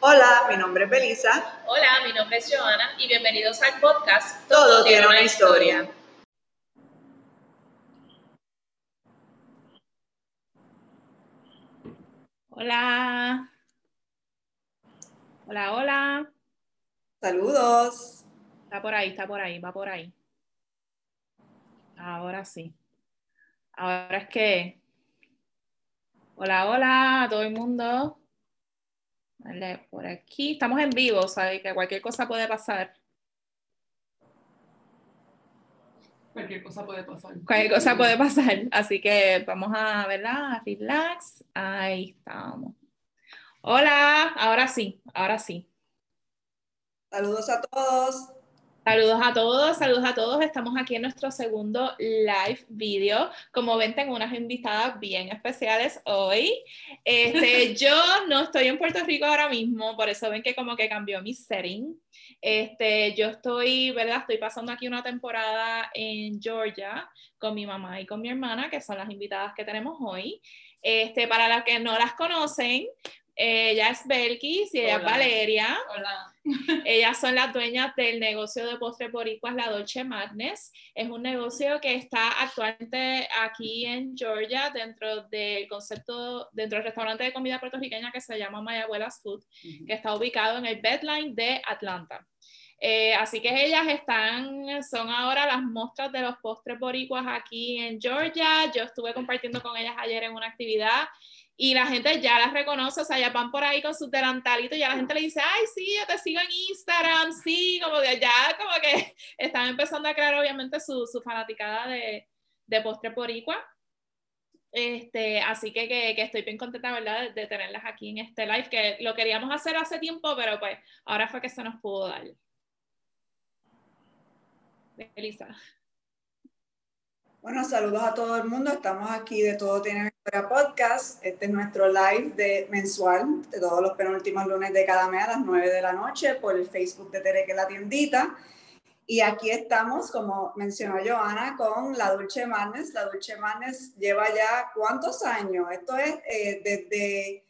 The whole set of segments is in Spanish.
Hola, mi nombre es Belisa. Hola, mi nombre es Joana y bienvenidos al podcast Todo, tiene una historia. Hola. Hola, hola. Saludos. Está por ahí, está por ahí, va por ahí. Ahora sí. Ahora es que. Hola, hola a todo el mundo. Por aquí. Estamos en vivo, ¿sabes? Que cualquier cosa puede pasar. Cualquier cosa puede pasar. Cualquier cosa puede pasar. Así que vamos a, ¿verdad? A relax. Ahí estamos. Hola, ahora sí, ahora sí. Saludos a todos. Saludos a todos, saludos a todos. Estamos aquí en nuestro segundo live video. Como ven, tengo unas invitadas bien especiales hoy. Este, yo no estoy en Puerto Rico ahora mismo, por eso ven que como que cambió mi setting. Este, yo estoy, ¿verdad? Estoy pasando aquí una temporada en Georgia con mi mamá y con mi hermana, que son las invitadas que tenemos hoy. Este, para las que no las conocen, ella es Belkis y ella es Hola. Valeria. Hola. Ellas son las dueñas del negocio de postre boricuas La Dolce Madness. Es un negocio que está actualmente aquí en Georgia dentro del concepto, dentro del restaurante de comida puertorriqueña que se llama My Abuela's Food, que está ubicado en el Bedline de Atlanta. Eh, así que ellas están, son ahora las mostras de los postres boricuas aquí en Georgia. Yo estuve compartiendo con ellas ayer en una actividad y la gente ya las reconoce, o sea, ya van por ahí con sus delantalitos ya la gente le dice, ay, sí, yo te sigo en Instagram, sí, como de ya, como que están empezando a crear obviamente su, su fanaticada de, de postre boricua. Este, así que, que, que estoy bien contenta, ¿verdad?, de, de tenerlas aquí en este live, que lo queríamos hacer hace tiempo, pero pues ahora fue que se nos pudo dar. Elisa. Bueno, saludos a todo el mundo. Estamos aquí de Todo Tiene Historia Podcast. Este es nuestro live de mensual de todos los penúltimos lunes de cada mes a las 9 de la noche por el Facebook de Tereque La Tiendita. Y aquí estamos, como mencionó Joana, con la Dulce Madness. La Dulce Madness lleva ya cuántos años? Esto es eh, desde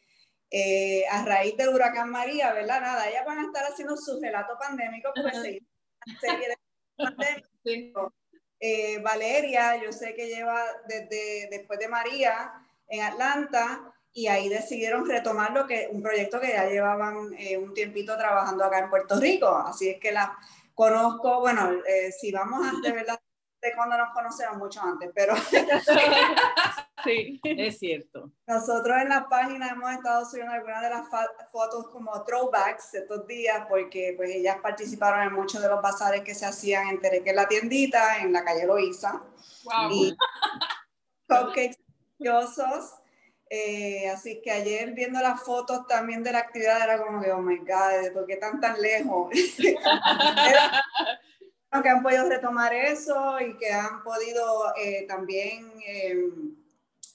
eh, a raíz del huracán María, ¿verdad? Nada, ellas van a estar haciendo su relato pandémico porque seguimos una serie de pandémicos. Eh, Valeria, yo sé que lleva desde después de María en Atlanta y ahí decidieron retomar lo que un proyecto que ya llevaban eh, un tiempito trabajando acá en Puerto Rico. Así es que la conozco, bueno, eh, si vamos a de verdad de cuando nos conocemos mucho antes, pero Sí. Es cierto. nosotros en la página hemos estado subiendo algunas de las fotos como throwbacks estos días porque pues ellas participaron en muchos de los bazares que se hacían en Tereque la tiendita, en la calle Loíza. Wow. y cupcakes deliciosos. Eh, así que ayer viendo las fotos también de la actividad era como que, oh my God, ¿por qué tan tan lejos? Era- que han podido retomar eso y que han podido eh, también eh,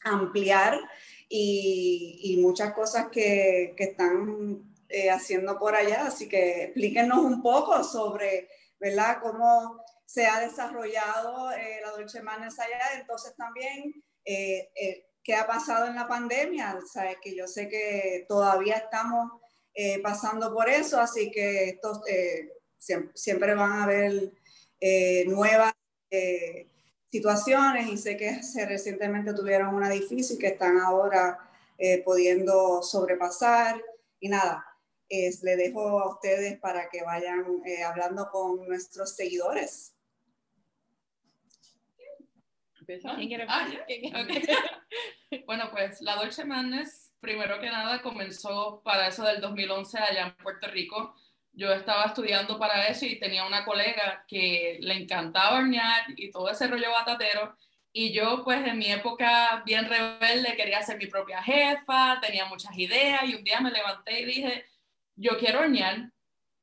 ampliar y, muchas cosas que, están eh, haciendo por allá. Así que explíquenos un poco sobre, ¿verdad?, cómo se ha desarrollado eh, la Dolce Madness allá. Entonces también, eh, ¿qué ha pasado en la pandemia? Sabes que yo sé que todavía estamos pasando por eso, así que estos siempre, van a haber nuevas situaciones y sé que se recientemente tuvieron una difícil que están ahora eh, pudiendo sobrepasar y nada. es- le dejo a ustedes para que vayan eh, hablando con nuestros seguidores. ¿Quién quiere Ah. Bueno, pues la Dolce Madness, primero que nada, comenzó para eso del 2011 allá en Puerto Rico. Yo estaba estudiando para eso y tenía una colega que le encantaba hornear y todo ese rollo batatero. Y yo, pues, en mi época bien rebelde, quería ser mi propia jefa, tenía muchas ideas y un día me levanté y dije, yo quiero hornear.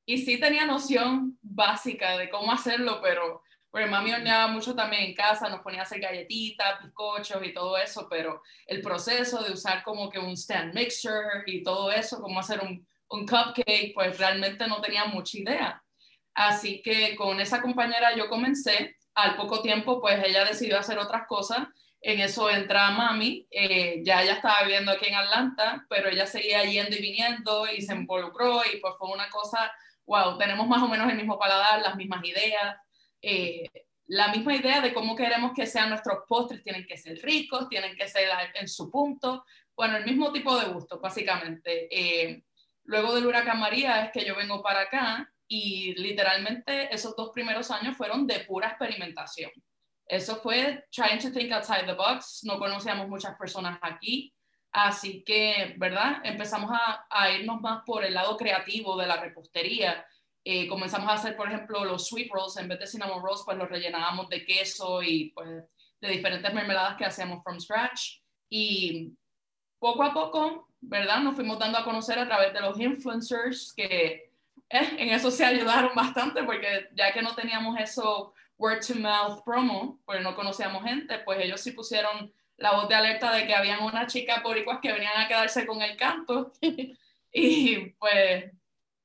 Y sí tenía noción básica de cómo hacerlo, pero porque mami horneaba mucho también en casa, nos ponía a hacer galletitas, bizcochos y todo eso, pero el proceso de usar como que un stand mixer y todo eso, cómo hacer un, un cupcake, pues realmente no tenía mucha idea. Así que con esa compañera yo comencé, al poco tiempo pues ella decidió hacer otras cosas. En eso entra mami, eh, ya ella estaba viviendo aquí en Atlanta, pero ella seguía yendo y viniendo y se involucró y pues fue una cosa, wow, tenemos más o menos el mismo paladar, las mismas ideas, eh, la misma idea de cómo queremos que sean nuestros postres, tienen que ser ricos, tienen que ser en su punto, bueno, el mismo tipo de gusto, básicamente. Eh, luego del huracán María es que yo vengo para acá y literalmente esos dos primeros años fueron de pura experimentación eso fue trying to think outside the box. No conocíamos muchas personas aquí. Así que, ¿verdad? Empezamos a, a irnos más por el lado creativo de la repostería. Eh, comenzamos a hacer, por ejemplo, los sweet rolls. En vez de cinnamon rolls, pues los rellenábamos de queso y pues de diferentes mermeladas que hacíamos from scratch. Y poco a poco, ¿verdad? Nos fuimos dando a conocer a través de los influencers que eh, en eso se ayudaron bastante porque ya que no teníamos eso word to mouth promo, pues no conocíamos gente, pues ellos sí pusieron la voz de alerta de que habían unas chicas boricuas que venían a quedarse con el canto. y pues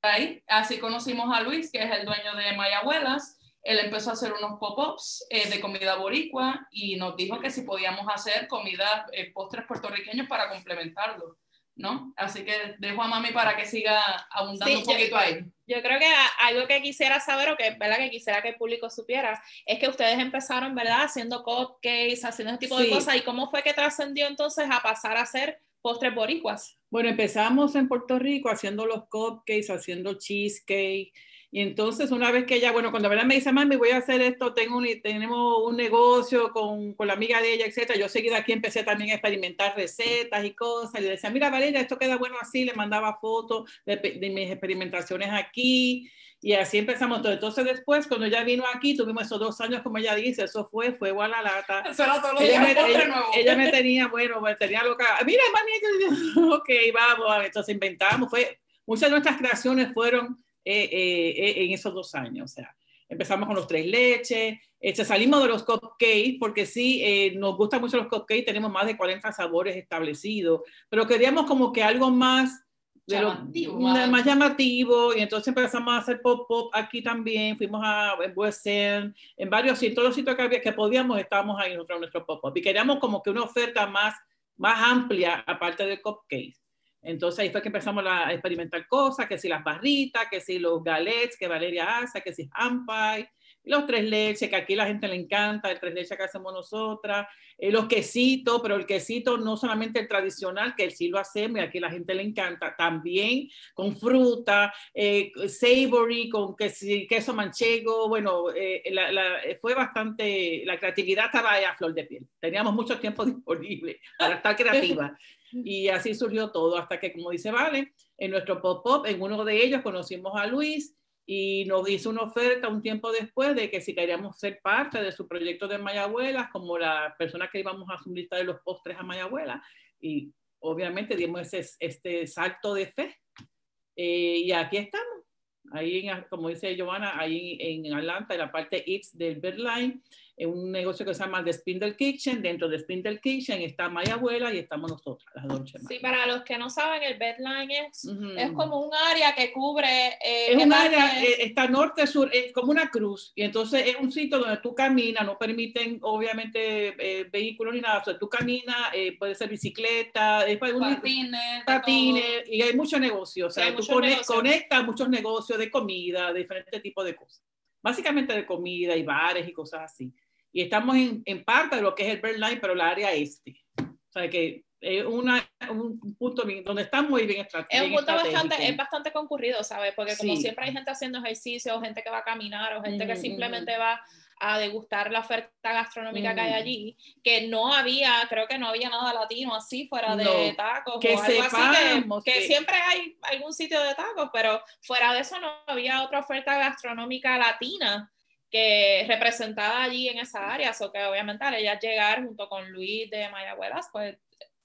ahí, así conocimos a Luis, que es el dueño de Mayabuelas. Él empezó a hacer unos pop-ups eh, de comida boricua y nos dijo que si podíamos hacer comida, eh, postres puertorriqueños para complementarlo. ¿No? Así que dejo a mami para que siga abundando un poquito ahí. Yo creo que algo que quisiera saber o que, ¿verdad? que quisiera que el público supiera es que ustedes empezaron, ¿verdad? Haciendo cupcakes, haciendo ese tipo de cosas. ¿Y cómo fue que trascendió entonces a pasar a hacer postres boricuas? Bueno, empezamos en Puerto Rico haciendo los cupcakes, haciendo cheesecake, y entonces una vez que ella, bueno, cuando verdad me dice, mami, voy a hacer esto, tengo un, tenemos un negocio con, con, la amiga de ella, etcétera, yo seguida aquí empecé también a experimentar recetas y cosas, y le decía, mira Valeria, esto queda bueno así, le mandaba fotos de, de mis experimentaciones aquí, y así empezamos todo. Entonces después, cuando ella vino aquí, tuvimos esos dos años, como ella dice, eso fue fuego a la lata. Eso era todo lo ella, me, ella, ella, me tenía, bueno, me tenía loca. Mira, mami, ok, vamos, entonces inventamos, fue, muchas de nuestras creaciones fueron eh, eh, en esos dos años. O sea, empezamos con los tres leches, este, salimos de los cupcakes porque sí, eh, nos gustan mucho los cupcakes, tenemos más de 40 sabores establecidos, pero queríamos como que algo más... Llamativo, más, más, llamativo y entonces empezamos a hacer pop pop aquí también fuimos a en West End, en varios sitios, todos los sitios que, había, que podíamos estábamos ahí en nuestro pop pop y queríamos como que una oferta más más amplia aparte de cupcakes entonces ahí fue que empezamos a experimentar cosas, que si las barritas, que si los galets que Valeria hace, que si hampai, los tres leches, que aquí la gente le encanta, el tres leches que hacemos nosotras, eh, los quesitos, pero el quesito no solamente el tradicional, que sí lo hacemos y aquí la gente le encanta, también con fruta, eh, savory, con queso manchego, bueno, eh, fue bastante, la creatividad estaba a flor de piel, teníamos mucho tiempo disponible para estar creativa. Y así surgió todo, hasta que, como dice Vale, en nuestro pop-up, en uno de ellos conocimos a Luis y nos hizo una oferta un tiempo después de que si queríamos ser parte de su proyecto de Mayabuelas, como la persona que íbamos a suministrar los postres a Mayabuela. Y obviamente dimos ese, este salto de fe. Eh, y aquí estamos, ahí, en, como dice Giovanna, ahí en Atlanta, en la parte X del Berlín en un negocio que se llama The Spindle Kitchen. Dentro de Spindle Kitchen está Maya Abuela y estamos nosotras, las Dolce Sí, para los que no saben, el Bedline es, es como un área que cubre... Eh, es un área, eh, está norte-sur, es como una cruz. Y entonces es un sitio donde tú caminas, no permiten obviamente eh, vehículos ni nada. O sea, tú caminas, puede ser bicicleta, patines, patines y hay mucho negocio. O sea, tú conectas muchos negocios de comida, de diferentes tipos de cosas. Básicamente de comida y bares y cosas así y estamos en, en, parte de lo que es el Berlín, pero la área este. O sea, que es una, un punto donde está muy bien estratégico. Es un punto bastante, es bastante concurrido, ¿sabes? Porque como siempre hay gente haciendo ejercicio, o gente que va a caminar, o gente que simplemente va a degustar la oferta gastronómica que hay allí, que no había, creo que no había nada latino así fuera de tacos que o algo así, que, que, siempre hay algún sitio de tacos, pero fuera de eso no había otra oferta gastronómica latina que representada allí en esa área, so que obviamente al ella llegar junto con Luis de Mayabuelas, pues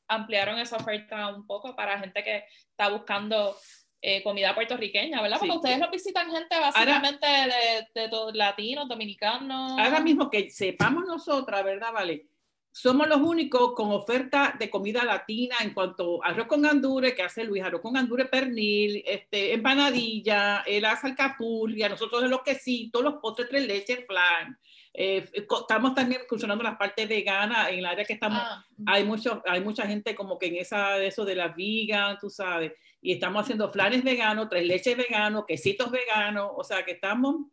ampliaron esa oferta un poco para gente que está buscando eh, comida puertorriqueña, ¿verdad? Porque ustedes lo visitan gente básicamente de, de, latinos, dominicanos. Ahora mismo que sepamos nosotras, ¿verdad? Vale. Somos los únicos con oferta de comida latina en cuanto a arroz con gandure, que hace Luis, arroz con gandure pernil, este, empanadilla, el alcapurria, nosotros de los quesitos, los postres tres leches, flan. Eh, estamos también funcionando las partes veganas en el área que estamos. Ah, Hay, mucho, hay mucha gente como que en esa, eso de la vegan, tú sabes, y estamos haciendo flanes veganos, tres leches veganos, quesitos veganos, o sea que estamos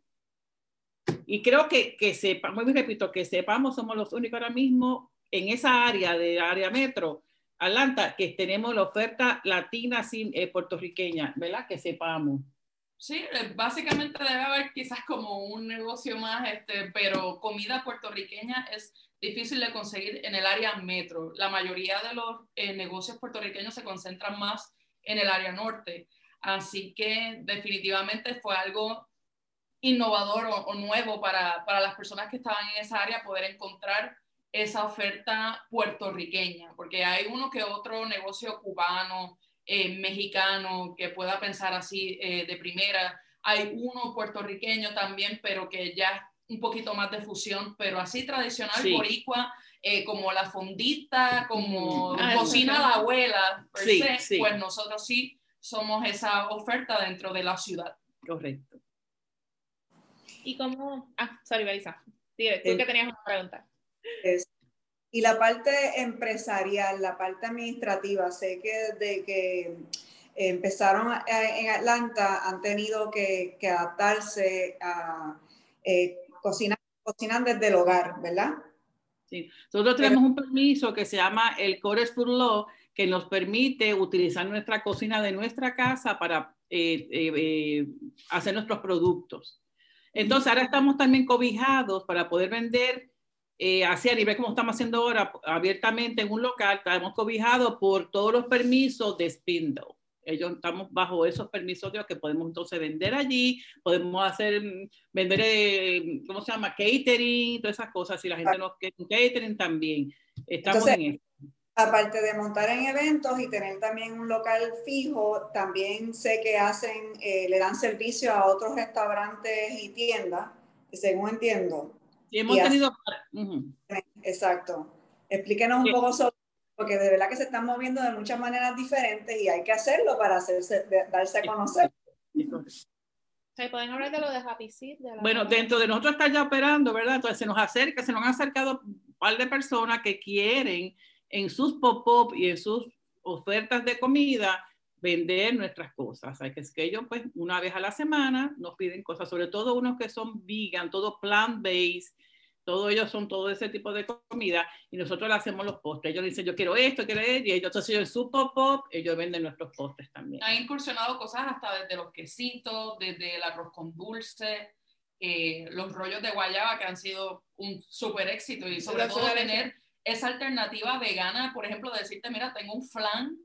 y creo que, que sepamos, repito, que sepamos, somos los únicos ahora mismo en esa área de área metro, Atlanta, que tenemos la oferta latina sin, eh, puertorriqueña, ¿verdad? Que sepamos. Sí, eh, básicamente debe haber quizás como un negocio más, este, pero comida puertorriqueña es difícil de conseguir en el área metro. La mayoría de los eh, negocios puertorriqueños se concentran más en el área norte. Así que definitivamente fue algo innovador o, o nuevo para, para, las personas que estaban en esa área poder encontrar esa oferta puertorriqueña, porque hay uno que otro negocio cubano, eh, mexicano, que pueda pensar así eh, de primera. Hay uno puertorriqueño también, pero que ya es un poquito más de fusión, pero así tradicional Sí. boricua, eh, como la fondita, como Ah, cocina de Mm. abuela, per Sí, se, sí. pues nosotros sí somos esa oferta dentro de la ciudad. Correcto. Y cómo. Ah, sorry, Belisa. Dile, tú Eh, que tenías una pregunta. Es- Y la parte empresarial, la parte administrativa, sé que desde que empezaron a- en Atlanta han tenido que, que adaptarse a eh, cocinar, desde el hogar, ¿verdad? Sí. Nosotros tenemos un permiso que se llama el Cores Food Law, que nos permite utilizar nuestra cocina de nuestra casa para eh, eh, eh, hacer nuestros productos. Entonces, ahora estamos también cobijados para poder vender eh, así a nivel como estamos haciendo ahora, abiertamente en un local, estamos cobijados por todos los permisos de Spindle. Ellos estamos bajo esos permisos de que podemos entonces vender allí, podemos hacer, mm, vender, eh, ¿cómo se llama? Catering, todas esas cosas. Si la gente nos quiere catering también. Estamos Entonces, en eso. Aparte de montar en eventos y tener también un local fijo, también sé que hacen, eh, le dan servicio a otros restaurantes y tiendas, según entiendo. Y hemos y tenido... Exacto. Explíquenos un Sí. poco sobre, porque de verdad que se están moviendo de muchas maneras diferentes y hay que hacerlo para hacerse, de- darse a conocer. ¿Se pueden hablar de lo de Happy Seed? De la- Bueno, dentro de nosotros está ya operando, ¿verdad? Entonces se nos acerca, se nos han acercado un par de personas que quieren en sus pop-up y en sus ofertas de comida vender nuestras cosas. O sea, que es que ellos, pues, una vez a la semana nos piden cosas, sobre todo unos que son vegan, todo plant-based, todos ellos son todo ese tipo de comida y nosotros le hacemos los postres. Ellos dicen, yo quiero esto, quiero esto, y ellos, entonces ellos en su pop-up, ellos venden nuestros postres también. Han incursionado cosas hasta desde los quesitos, desde el arroz con dulce, eh, los rollos de guayaba que han sido un súper éxito y sobre todo tener esa alternativa vegana, por ejemplo, decirte, mira, tengo un flan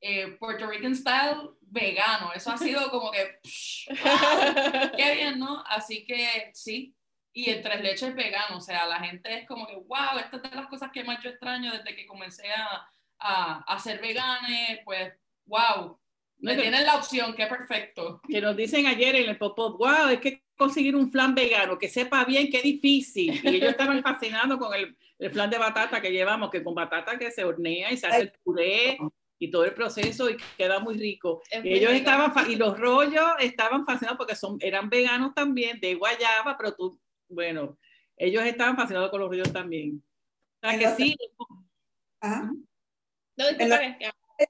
eh, Puerto Rican style vegano. Eso ha sido como que, psh, wow, qué bien, ¿no? Así que sí. Y el tres leches vegano, o sea, la gente es como que, wow, esta es de las cosas que más yo extraño desde que comencé a, a, a ser pues, wow, me No, tienen la opción, qué perfecto. que nos dicen ayer en el pop-up, wow, es que conseguir un flan vegano que sepa bien, qué difícil. Y ellos estaban fascinados con el, el flan de batata que llevamos, que con batata que se hornea y se hace el puré y todo el proceso y queda muy rico. Es Y muy ellos estaban, y los rollos estaban fascinados porque son, eran veganos también, de guayaba, pero tú, bueno, ellos estaban fascinados con los rollos también. O sea que sí, Ajá. No, disculpa, En la- que- que-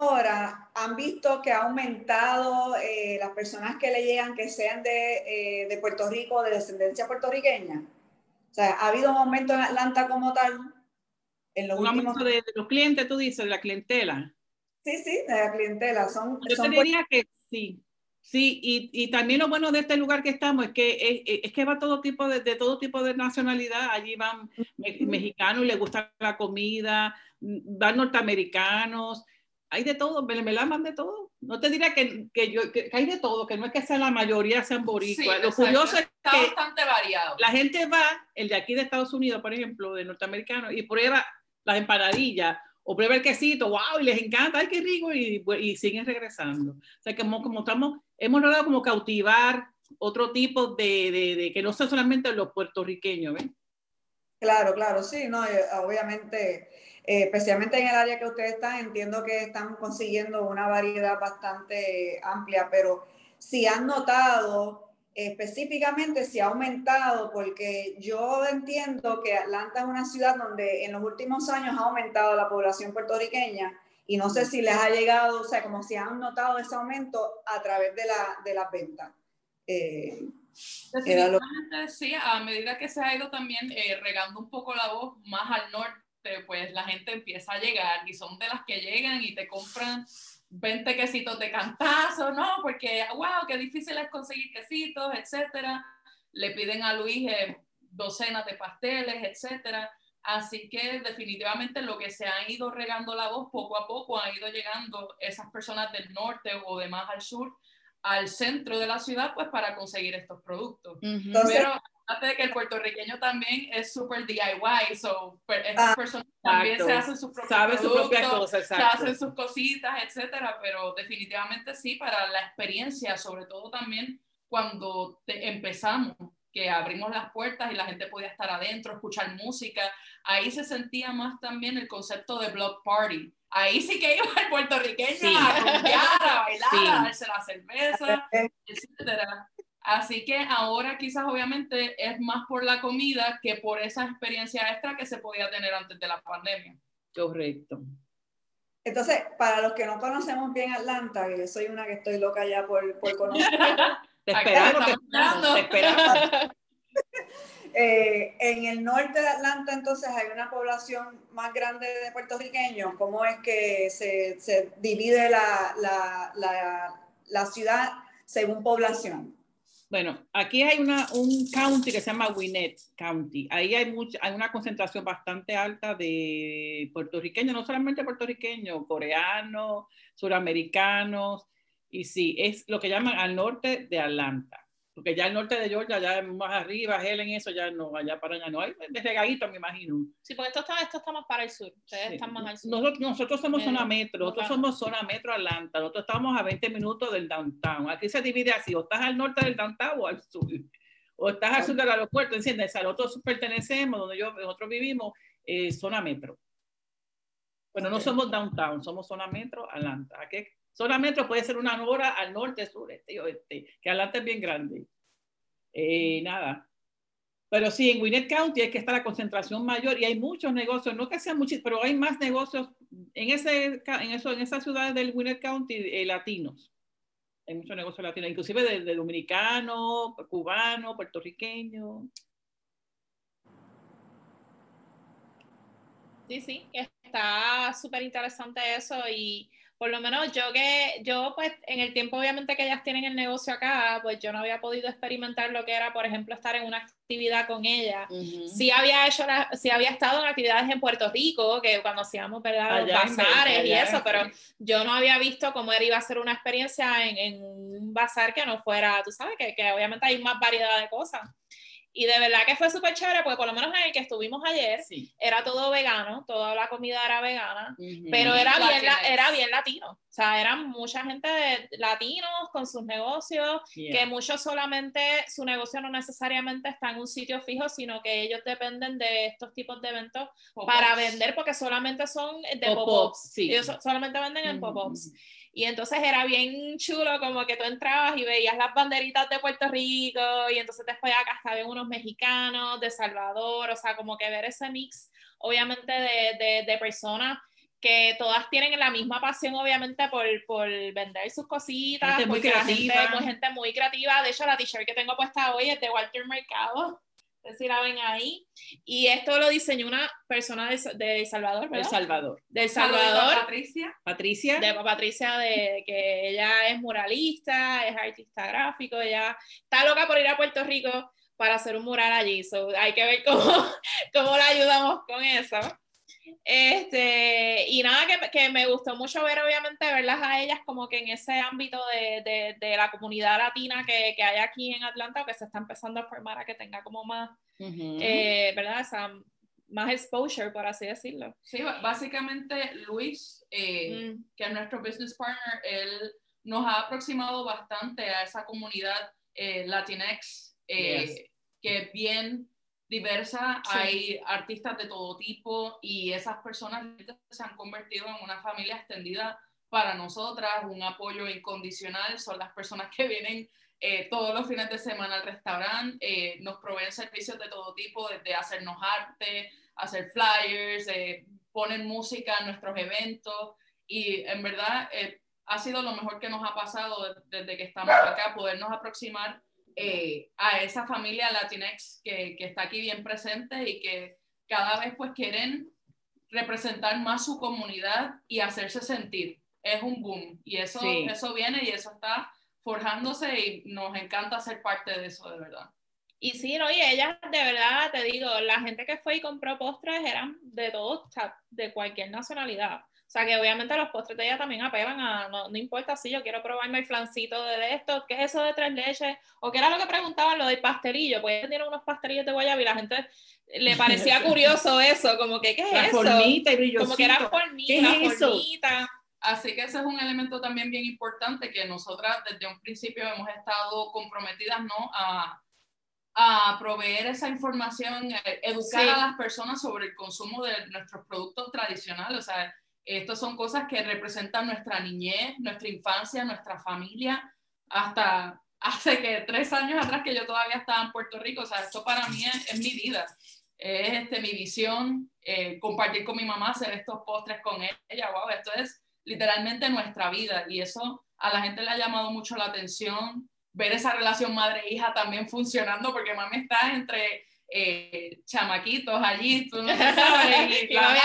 Ahora, han visto que ha aumentado eh, las personas que le llegan que sean de, eh, de Puerto Rico, de descendencia puertorriqueña. O sea, ha habido un aumento en Atlanta como tal en los un últimos aumento de, de los clientes, tú dices, de la clientela. Sí, sí, de la clientela. Son, Yo son te diría que sí. Sí, y, y también lo bueno de este lugar que estamos es que es, es que va todo tipo de, de todo tipo de nacionalidad. Allí van me- mexicanos y les gusta la comida, mm, van norteamericanos, hay de todo, me, me la van de todo. No te diría que, que yo, que, que hay de todo, que no es que sea la mayoría sean boricuas. Sí, lo exacto. curioso es Está que bastante variado. la gente va, el de aquí de Estados Unidos, por ejemplo, de norteamericanos, y prueba las empanadillas o prueba el quesito, wow, y les encanta, ay, qué rico, y, y siguen regresando. O sea, como, como estamos, hemos logrado como cautivar otro tipo de, de, de que no sea solamente los puertorriqueños, ¿ven? Claro, claro, sí, no, eh, obviamente, eh, especialmente en el área que ustedes están, entiendo que están consiguiendo una variedad bastante amplia, pero si han notado específicamente si ha aumentado, porque yo entiendo que Atlanta es una ciudad donde en los últimos años ha aumentado la población puertorriqueña y no sé si les ha llegado, o sea, como si han notado ese aumento a través de, la, de las ventas. Eh, Definitivamente sí, a medida que se ha ido también eh, regando un poco la voz más al norte, pues la gente empieza a llegar y son de las que llegan y te compran 20 quesitos de cantazo, ¿no? Porque, wow, qué difícil es conseguir quesitos, etcétera. Le piden a Luis eh, docenas de pasteles, etcétera. Así que definitivamente lo que se ha ido regando la voz poco a poco, ha ido llegando esas personas del norte o de más al sur al centro de la ciudad, pues para conseguir estos productos. Pero de que el puertorriqueño también es súper DIY, so estas ah, personas también se hacen sus propios productos, se hacen sus cositas, etcétera, pero definitivamente sí, para la experiencia, sobre todo también cuando empezamos, que abrimos las puertas y la gente podía estar adentro, escuchar música, ahí se sentía más también el concepto de block party. Ahí sí que iba el puertorriqueño a rumbear, a bailar, a darse la cerveza, etcétera. Así que ahora quizás obviamente es más por la comida que por esa experiencia extra que se podía tener antes de la pandemia. Correcto. Entonces, para los que no conocemos bien Atlanta, que yo soy una que estoy loca ya por, por conocer. te esperamos, te esperamos. Eh, en el norte de Atlanta, entonces, hay una población más grande de puertorriqueños. ¿Cómo es que se, se divide la, la, la, la ciudad según población? Bueno, aquí hay una, un county que se llama Gwinnett County. Ahí hay, mucha, hay una concentración bastante alta de puertorriqueños, no solamente puertorriqueños, coreanos, suramericanos, y sí, es lo que llaman al norte de Atlanta porque ya el norte de Georgia, ya más arriba, Helen, eso ya no, allá para allá no hay, de regadito me imagino. Sí, porque esto está, esto está más para el sur, ustedes están más al sur. Nosotros, nosotros somos zona metro, nosotros somos zona metro Atlanta, nosotros estamos a 20 minutos del downtown, aquí se divide así, o estás al norte del downtown o al sur, o estás al sur del aeropuerto, ¿entiendes? A nosotros pertenecemos, donde yo, nosotros vivimos, eh, zona metro. Bueno, no somos downtown, somos zona metro Atlanta. Aquí Metro puede ser una hora al norte, sur, este y oeste, que adelante es bien grande. Eh, nada. Pero sí, en Gwinnett County es que está la concentración mayor y hay muchos negocios, no que sean muchos, pero hay más negocios en, ese, en, eso, en esa ciudad del Gwinnett County eh, latinos. Hay muchos negocios latinos, inclusive de, de dominicano, cubano, puertorriqueño. Sí, sí, está súper interesante eso y por lo menos yo que, yo pues en el tiempo obviamente que ellas tienen el negocio acá, pues yo no había podido experimentar lo que era, por ejemplo, estar en una actividad con ella. Sí había hecho, la, sí había estado en actividades en Puerto Rico, que cuando hacíamos, ¿verdad? Los bazares y eso, pero yo no había visto cómo era, iba a ser una experiencia en, en un bazar que no fuera, tú sabes, que, que obviamente hay más variedad de cosas. Y de verdad que fue súper chévere, porque por lo menos en el que estuvimos ayer, era todo vegano, toda la comida era vegana, pero era bien, era bien latino. O sea, eran mucha gente de latinos con sus negocios, que muchos solamente, su negocio no necesariamente está en un sitio fijo, sino que ellos dependen de estos tipos de eventos para vender, porque solamente son de pop-ups. ellos solamente venden en pop-ups. Y entonces era bien chulo como que tú entrabas y veías las banderitas de Puerto Rico y entonces después acá estaban unos mexicanos, de Salvador, o sea, como que ver ese mix, obviamente, de, de, de personas que todas tienen la misma pasión, obviamente, por, por vender sus cositas. Gente muy creativa. Gente, gente muy creativa. De hecho, la t-shirt que tengo puesta hoy es de Walter Mercado si la ven ahí. Y esto lo diseñó una persona de, de Salvador, ¿verdad? De Salvador. De Salvador. De Patricia. Patricia. De Patricia, de que ella es muralista, es artista gráfico, ella está loca por ir a Puerto Rico para hacer un mural allí. So, hay que ver cómo, cómo la ayudamos con eso. Este, y nada, que, que, me gustó mucho ver, obviamente, verlas a ellas como que en ese ámbito de, de, de la comunidad latina que, que, hay aquí en Atlanta, o que se está empezando a formar a que tenga como más, eh, ¿verdad? Esa, más exposure, por así decirlo. Sí, básicamente Luis, eh, mm. que es nuestro business partner, él nos ha aproximado bastante a esa comunidad eh, Latinx, eh, que bien diversa, hay artistas de todo tipo y esas personas se han convertido en una familia extendida para nosotras, un apoyo incondicional, son las personas que vienen eh, todos los fines de semana al restaurante, eh, nos proveen servicios de todo tipo, desde hacernos arte, hacer flyers, eh, ponen música en nuestros eventos. Y en verdad ha sido lo mejor que nos ha pasado desde que estamos acá, podernos aproximar a esa familia Latinx que, que está aquí bien presente y que cada vez pues quieren representar más su comunidad y hacerse sentir. Es un boom y eso, eso viene y eso está forjándose y nos encanta ser parte de eso, de verdad. Y sí, no, y ellas, de verdad, te digo, la gente que fue y compró postres eran de todos, de cualquier nacionalidad. O sea, que obviamente los postres de ella también apelan a, no, no importa si yo quiero probarme el flancito de esto, ¿qué es eso de tres leches? O qué era lo que preguntaban, lo del pastelillo, pues tienen unos pastelillos de guayaba y la gente le parecía curioso eso, como que, ¿qué es eso? Formita y Como que era formita, ¿Qué es formita. Así que ese es un elemento también bien importante que nosotras desde un principio hemos estado comprometidas ¿no? a, a proveer esa información, eh, educar a las personas sobre el consumo de nuestros productos tradicionales. O sea, estas son cosas que representan nuestra niñez, nuestra infancia, nuestra familia, hasta hace que tres años atrás que yo todavía estaba en Puerto Rico. O sea, esto para mí es, mi vida, es este, mi visión, eh, compartir con mi mamá, hacer estos postres con ella. Wow, esto es literalmente nuestra vida y eso a la gente le ha llamado mucho la atención, ver esa relación madre-hija también funcionando porque mami está entre eh, chamaquitos allí, tú no sabes, y, la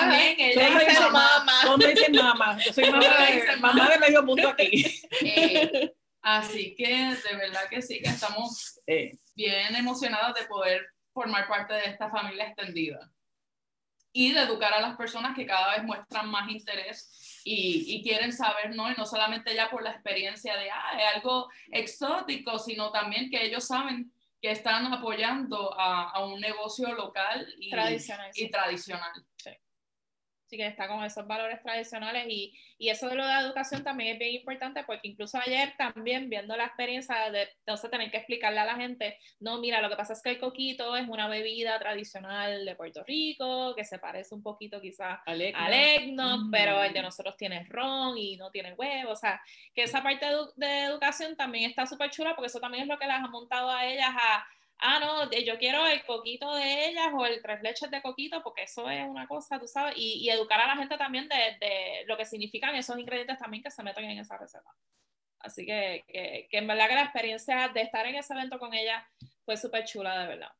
también, ella dice mamá. ¿Cómo dice mamá? Yo soy mamá de, mamá de medio mundo aquí. Eh, así que de verdad que sí, que estamos eh. bien emocionados de poder formar parte de esta familia extendida y de educar a las personas que cada vez muestran más interés y, y, quieren saber, ¿no? Y no solamente ya por la experiencia de, ah, es algo exótico, sino también que ellos saben que están apoyando a, a un negocio local y tradicional. Y tradicional. Así que está con esos valores tradicionales y, y, eso de lo de la educación también es bien importante porque incluso ayer también viendo la experiencia de entonces tener que explicarle a la gente, no, mira, lo que pasa es que el coquito es una bebida tradicional de Puerto Rico que se parece un poquito quizás al eggnog, mm. pero el de nosotros tiene ron y no tiene huevo, o sea, que esa parte de, de educación también está súper chula porque eso también es lo que las ha montado a ellas a ah, no, yo quiero el coquito de ellas o el tres leches de coquito, porque eso es una cosa, tú sabes, y, educar a la gente también de, lo que significan esos ingredientes también que se meten en esa receta. Así que, que, en verdad que la experiencia de estar en ese evento con ella fue súper chula, de verdad.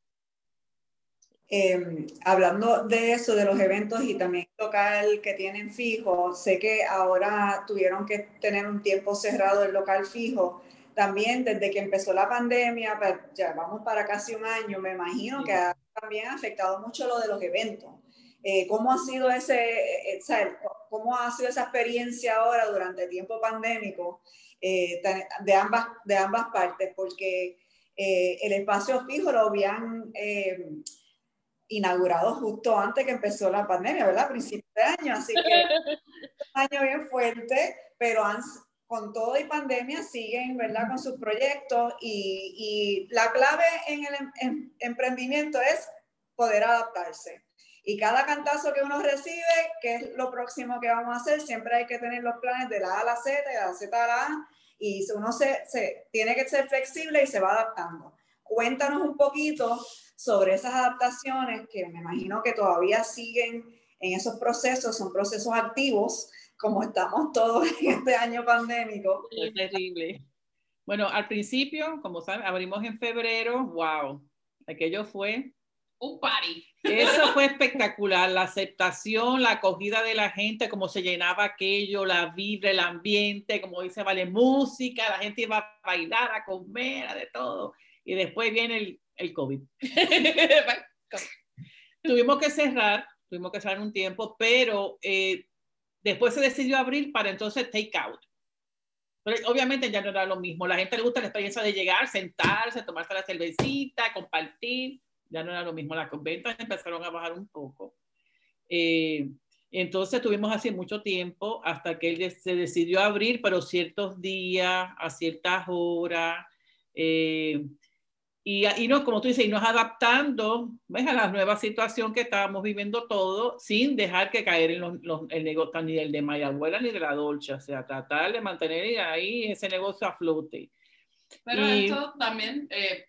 Em, hablando de eso, de los eventos y también local que tienen fijo, sé que ahora tuvieron que tener un tiempo cerrado el local fijo también desde que empezó la pandemia, pues, ya vamos para casi un año, me imagino que ha también afectado mucho lo de los eventos. Eh, ¿Cómo ha sido ese, eh, cómo ha sido esa experiencia ahora durante el tiempo pandémico eh, de, ambas, de ambas partes? Porque el espacio fijo lo habían inaugurado justo antes que empezó la pandemia, ¿verdad? A principios de año, así que un año bien fuerte, pero han, con todo y pandemia siguen, ¿verdad? Con sus proyectos y, la clave en el em, em, emprendimiento es poder adaptarse. Y cada cantazo que uno recibe, que es lo próximo que vamos a hacer, siempre hay que tener los planes de la A a la Z, de la Z a la A, y uno se, se tiene que ser flexible y se va adaptando. Cuéntanos un poquito sobre esas adaptaciones que me imagino que todavía siguen en esos procesos, son procesos activos, como estamos todos en este año pandémico. Es terrible. Bueno, al principio, como saben, abrimos en febrero, wow, aquello fue un party. Eso fue espectacular, la aceptación, la acogida de la gente, cómo se llenaba aquello, la vibra, el ambiente, como dice, vale, música, la gente iba a bailar, a comer, a de todo. Y después viene el, el COVID. tuvimos que cerrar, tuvimos que cerrar un tiempo, pero eh, Después se decidió abrir para entonces take out. Pero obviamente ya no era lo mismo. La gente le gusta la experiencia de llegar, sentarse, tomarse la cervecita, compartir. Ya no era lo mismo. Las ventas empezaron a bajar un poco. Eh, entonces tuvimos así mucho tiempo hasta que él se decidió abrir, pero ciertos días, a ciertas horas. Eh, y, y no, como tú dices, y nos adaptando ¿ves? a la nueva situación que estábamos viviendo todo, sin dejar que caer en los, los, el negocio ni el de Mayabuela ni de la Dolce, o sea, tratar de mantener ahí ese negocio a flote. Pero y, esto también eh,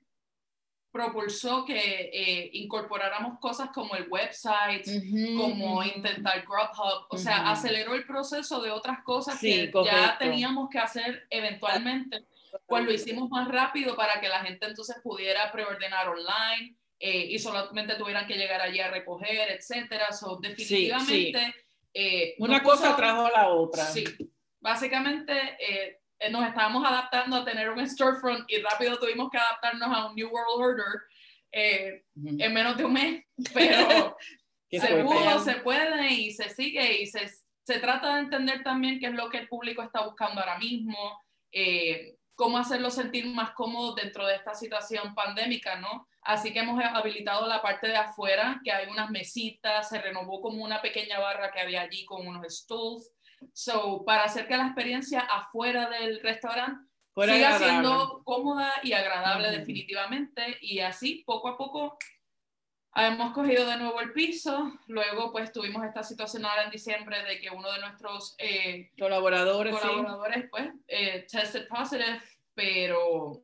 propulsó que eh, incorporáramos cosas como el website, uh -huh, como uh -huh. intentar Grubhub, o sea, uh -huh. aceleró el proceso de otras cosas sí, que correcto. ya teníamos que hacer eventualmente, pues lo hicimos más rápido para que la gente entonces pudiera preordenar online eh, y solamente tuvieran que llegar allí a recoger, etcétera. So, definitivamente... Sí, sí. Eh, Una cosa trajo a la otra. Sí, básicamente eh, nos estábamos adaptando a tener un storefront y rápido tuvimos que adaptarnos a un New World Order eh, uh -huh. en menos de un mes, pero se pudo, se puede y se sigue y se, se, trata de entender también qué es lo que el público está buscando ahora mismo, eh, cómo hacerlo sentir más cómodo dentro de esta situación pandémica, ¿no? Así que hemos habilitado la parte de afuera, que hay unas mesitas, se renovó como una pequeña barra que había allí con unos stools, So, para hacer que la experiencia afuera del restaurante Fuera siga agradable. siendo cómoda y agradable uh -huh. definitivamente y así poco a poco hemos cogido de nuevo el piso, luego pues tuvimos esta situación ahora en diciembre de que uno de nuestros eh, colaboradores, colaboradores sí. pues eh, tested positive, pero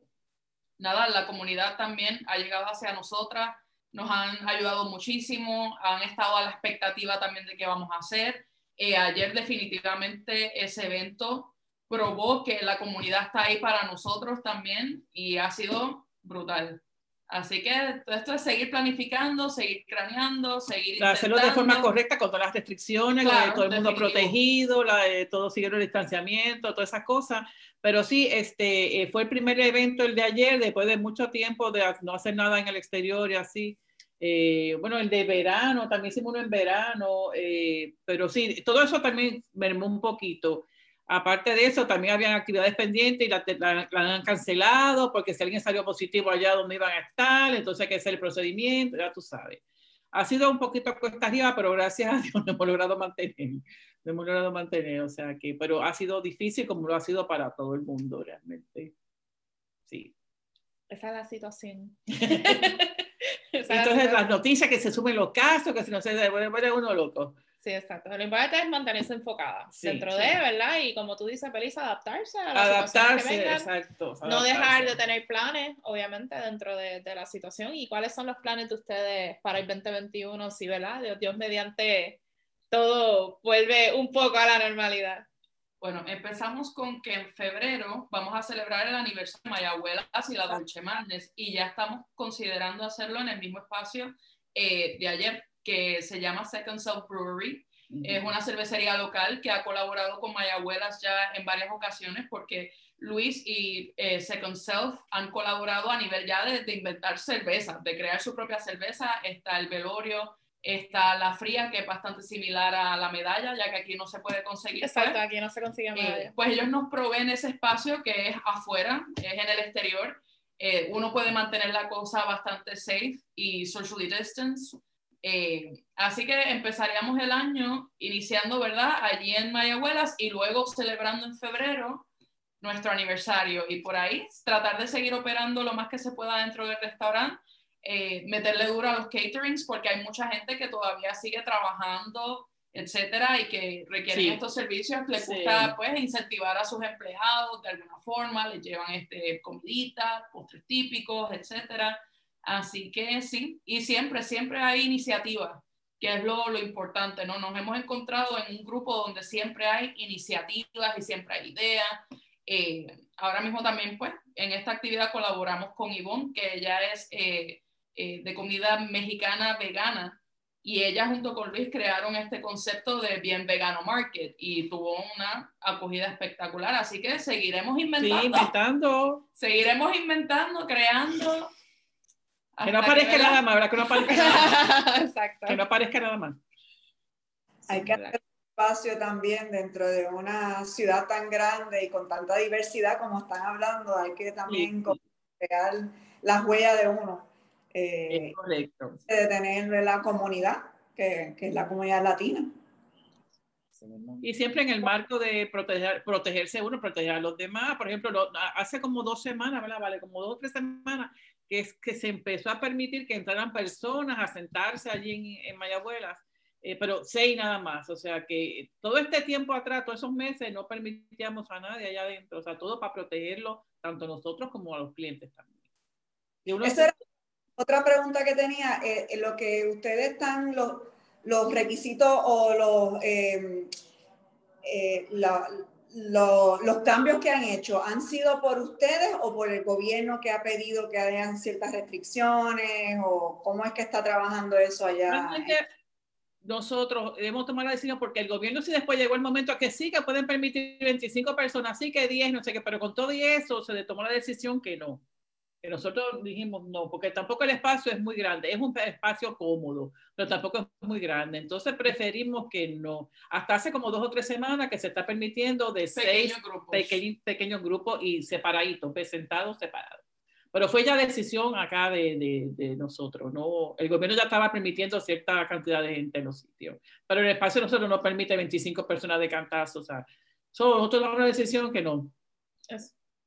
nada, la comunidad también ha llegado hacia nosotras, nos han ayudado muchísimo, han estado a la expectativa también de qué vamos a hacer eh, ayer definitivamente ese evento probó que la comunidad está ahí para nosotros también y ha sido brutal. Así que esto es seguir planificando, seguir craneando, seguir Hacerlo de forma correcta con todas las restricciones, claro, todo el mundo definitivo. protegido, la, eh, todo siguiendo el distanciamiento, todas esas cosas. Pero sí, este, eh, fue el primer evento el de ayer, después de mucho tiempo de no hacer nada en el exterior y así. Eh, bueno, el de verano, también hicimos uno en verano, eh, pero sí, todo eso también mermó un poquito. Aparte de eso, también habían actividades pendientes y la, la, la, han cancelado porque si alguien salió positivo allá donde iban a estar, entonces hay que hacer el procedimiento, ya tú sabes. Ha sido un poquito cuesta arriba, pero gracias a Dios lo hemos logrado mantener. Lo hemos logrado mantener, o sea que, pero ha sido difícil como lo ha sido para todo el mundo realmente. Sí. Esa es la situación. Entonces las noticias que se suben los casos, que si no se vuelve uno loco. Sí, exacto. Lo importante es mantenerse enfocada sí, dentro sí. de, ¿verdad? Y como tú dices, Felisa, adaptarse a la adaptarse, que vengan, exacto. Adaptarse. No dejar de tener planes, obviamente, dentro de, de, la situación. ¿Y cuáles son los planes de ustedes para el 2021? Sí, ¿verdad? Dios, Dios mediante todo vuelve un poco a la normalidad. Bueno, empezamos con que en febrero vamos a celebrar el aniversario de Mayabuelas y la Dolce Madness y ya estamos considerando hacerlo en el mismo espacio eh, de ayer que se llama Second Self Brewery. Uh -huh. Es una cervecería local que ha colaborado con Mayabuelas ya en varias ocasiones porque Luis y eh, Second Self han colaborado a nivel ya de, de inventar cerveza, de crear su propia cerveza. Está el velorio, Está la fría, que es bastante similar a la medalla, ya que aquí no se puede conseguir. Exacto, pues, aquí no se consigue medalla. Eh, pues ellos nos proveen ese espacio que es afuera, es en el exterior. Eh, uno puede mantener la cosa bastante safe y socially distance. Eh, así que empezaríamos el año iniciando, ¿verdad? Allí en Mayabuelas y luego celebrando en febrero nuestro aniversario. Y por ahí tratar de seguir operando lo más que se pueda dentro del restaurante eh, meterle duro a los caterings porque hay mucha gente que todavía sigue trabajando, etcétera, y que requieren sí. estos servicios. Les sí. gusta pues incentivar a sus empleados de alguna forma, les llevan este, comiditas, postres típicos, etcétera. Así que sí, y siempre, siempre hay iniciativas, que es lo, lo importante, ¿no? Nos hemos encontrado en un grupo donde siempre hay iniciativas y siempre hay ideas. Eh, ahora mismo también, pues, en esta actividad colaboramos con Ivonne, que ella es eh, eh, de comida mexicana vegana y ella junto con Luis crearon este concepto de bien vegano market y tuvo una acogida espectacular, así que seguiremos inventando. Sí, inventando. Seguiremos inventando, creando. Que no aparezca que nada más, ¿verdad? Que no aparezca nada más. Exacto. Que no aparezca nada más. Hay que hacer espacio también dentro de una ciudad tan grande y con tanta diversidad como están hablando, hay que también sí. crear las huellas de uno eh, correcto. de tener la comunidad, que, que, es la comunidad latina. Y siempre en el marco de proteger, protegerse uno, proteger a los demás. Por ejemplo, hace como dos semanas, ¿verdad? Vale, como dos o tres semanas, que, es, que se empezó a permitir que entraran personas a sentarse allí en, en Mayabuelas, eh, pero seis nada más. O sea que todo este tiempo atrás, todos esos meses, no permitíamos a nadie allá adentro. O sea, todo para protegerlo, tanto nosotros como a los clientes también. Esa era otra pregunta que tenía, eh, lo que ustedes están, los, los requisitos o los, em, los cambios que han hecho, ¿han sido por ustedes o por el gobierno que ha pedido que hayan ciertas restricciones o cómo es que está trabajando eso allá? nosotros debemos tomar la decisión porque el gobierno sí después llegó el momento a que sí, que pueden permitir 25 personas, sí que 10, no sé qué, pero con todo y eso se tomó la decisión que no nosotros dijimos no, porque tampoco el espacio es muy grande, es un espacio cómodo, pero tampoco es muy grande. Entonces preferimos que no. Hasta hace como dos o tres semanas que se está permitiendo de seis grupos. Pequeños, grupos y separaditos, pues, sentados separados. Pero fue ya decisión acá de, de, nosotros, ¿no? El gobierno ya estaba permitiendo cierta cantidad de gente en los sitios, pero el espacio nosotros no permite 25 personas de cantazo, o sea, nosotros tomamos una decisión que no.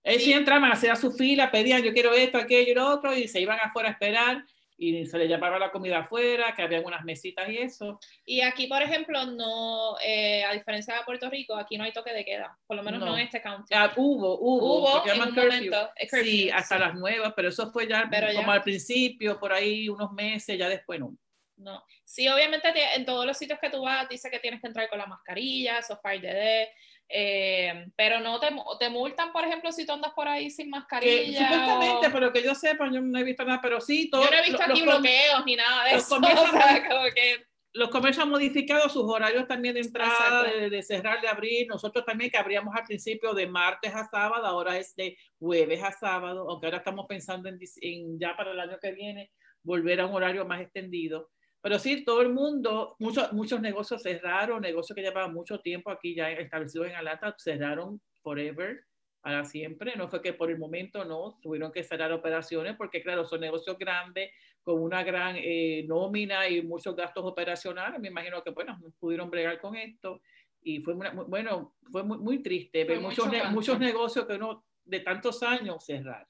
Ellos sí. entraban, hacían su fila, pedían yo quiero esto, aquello y lo otro, y se iban afuera a esperar y se les llevaba la comida afuera, que había unas mesitas y eso. Y aquí, por ejemplo, no, eh, a diferencia de Puerto Rico, aquí no hay toque de queda, por lo menos no, en este county. Ah, hubo, hubo, hubo en un momento, sí, hasta las nuevas, pero eso fue ya como al principio, por ahí unos meses, ya después no. No, sí, obviamente en todos los sitios que tú vas dice que tienes que entrar con la mascarilla, esos par de eh, pero no te, te, multan, por ejemplo, si tú andas por ahí sin mascarilla. supuestamente, pero que yo sepa, yo no he visto nada, pero sí, todo. Yo no he visto aquí bloqueos ni nada de eso. Los comercios han modificado sus horarios también de entrada, de, cerrar, de abrir. Nosotros también que abríamos al principio de martes a sábado, ahora es de jueves a sábado, aunque ahora estamos pensando en, en ya para el año que viene volver a un horario más extendido. Pero sí, todo el mundo, muchos, muchos negocios cerraron, negocios que llevaban mucho tiempo aquí ya establecidos en Alata, cerraron forever, para siempre. No fue que por el momento no, tuvieron que cerrar operaciones porque, claro, son negocios grandes con una gran eh, nómina y muchos gastos operacionales. Me imagino que, bueno, pudieron bregar con esto. Y fue, bueno, fue muy, muy triste ver muchos, muchos negocios que uno de tantos años cerrar.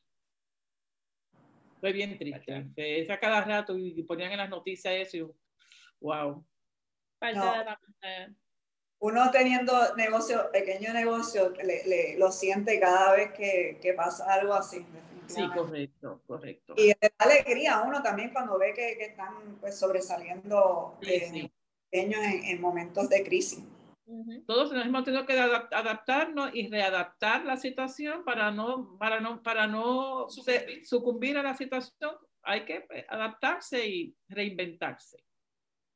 Fue bien triste. Es a cada rato y ponían en las noticias eso y wow. Uno teniendo negocio, pequeño negocio, le, lo siente cada vez que, que pasa algo así. Sí, correcto, correcto. Y da alegría a uno también cuando ve que, que están pues, sobresaliendo eh, pequeños en, en momentos de crisis. Todos nos hemos tenido que adaptarnos y readaptar la situación para no, para no, para no sucumbir. a la situación. Hay que eh, adaptarse y reinventarse.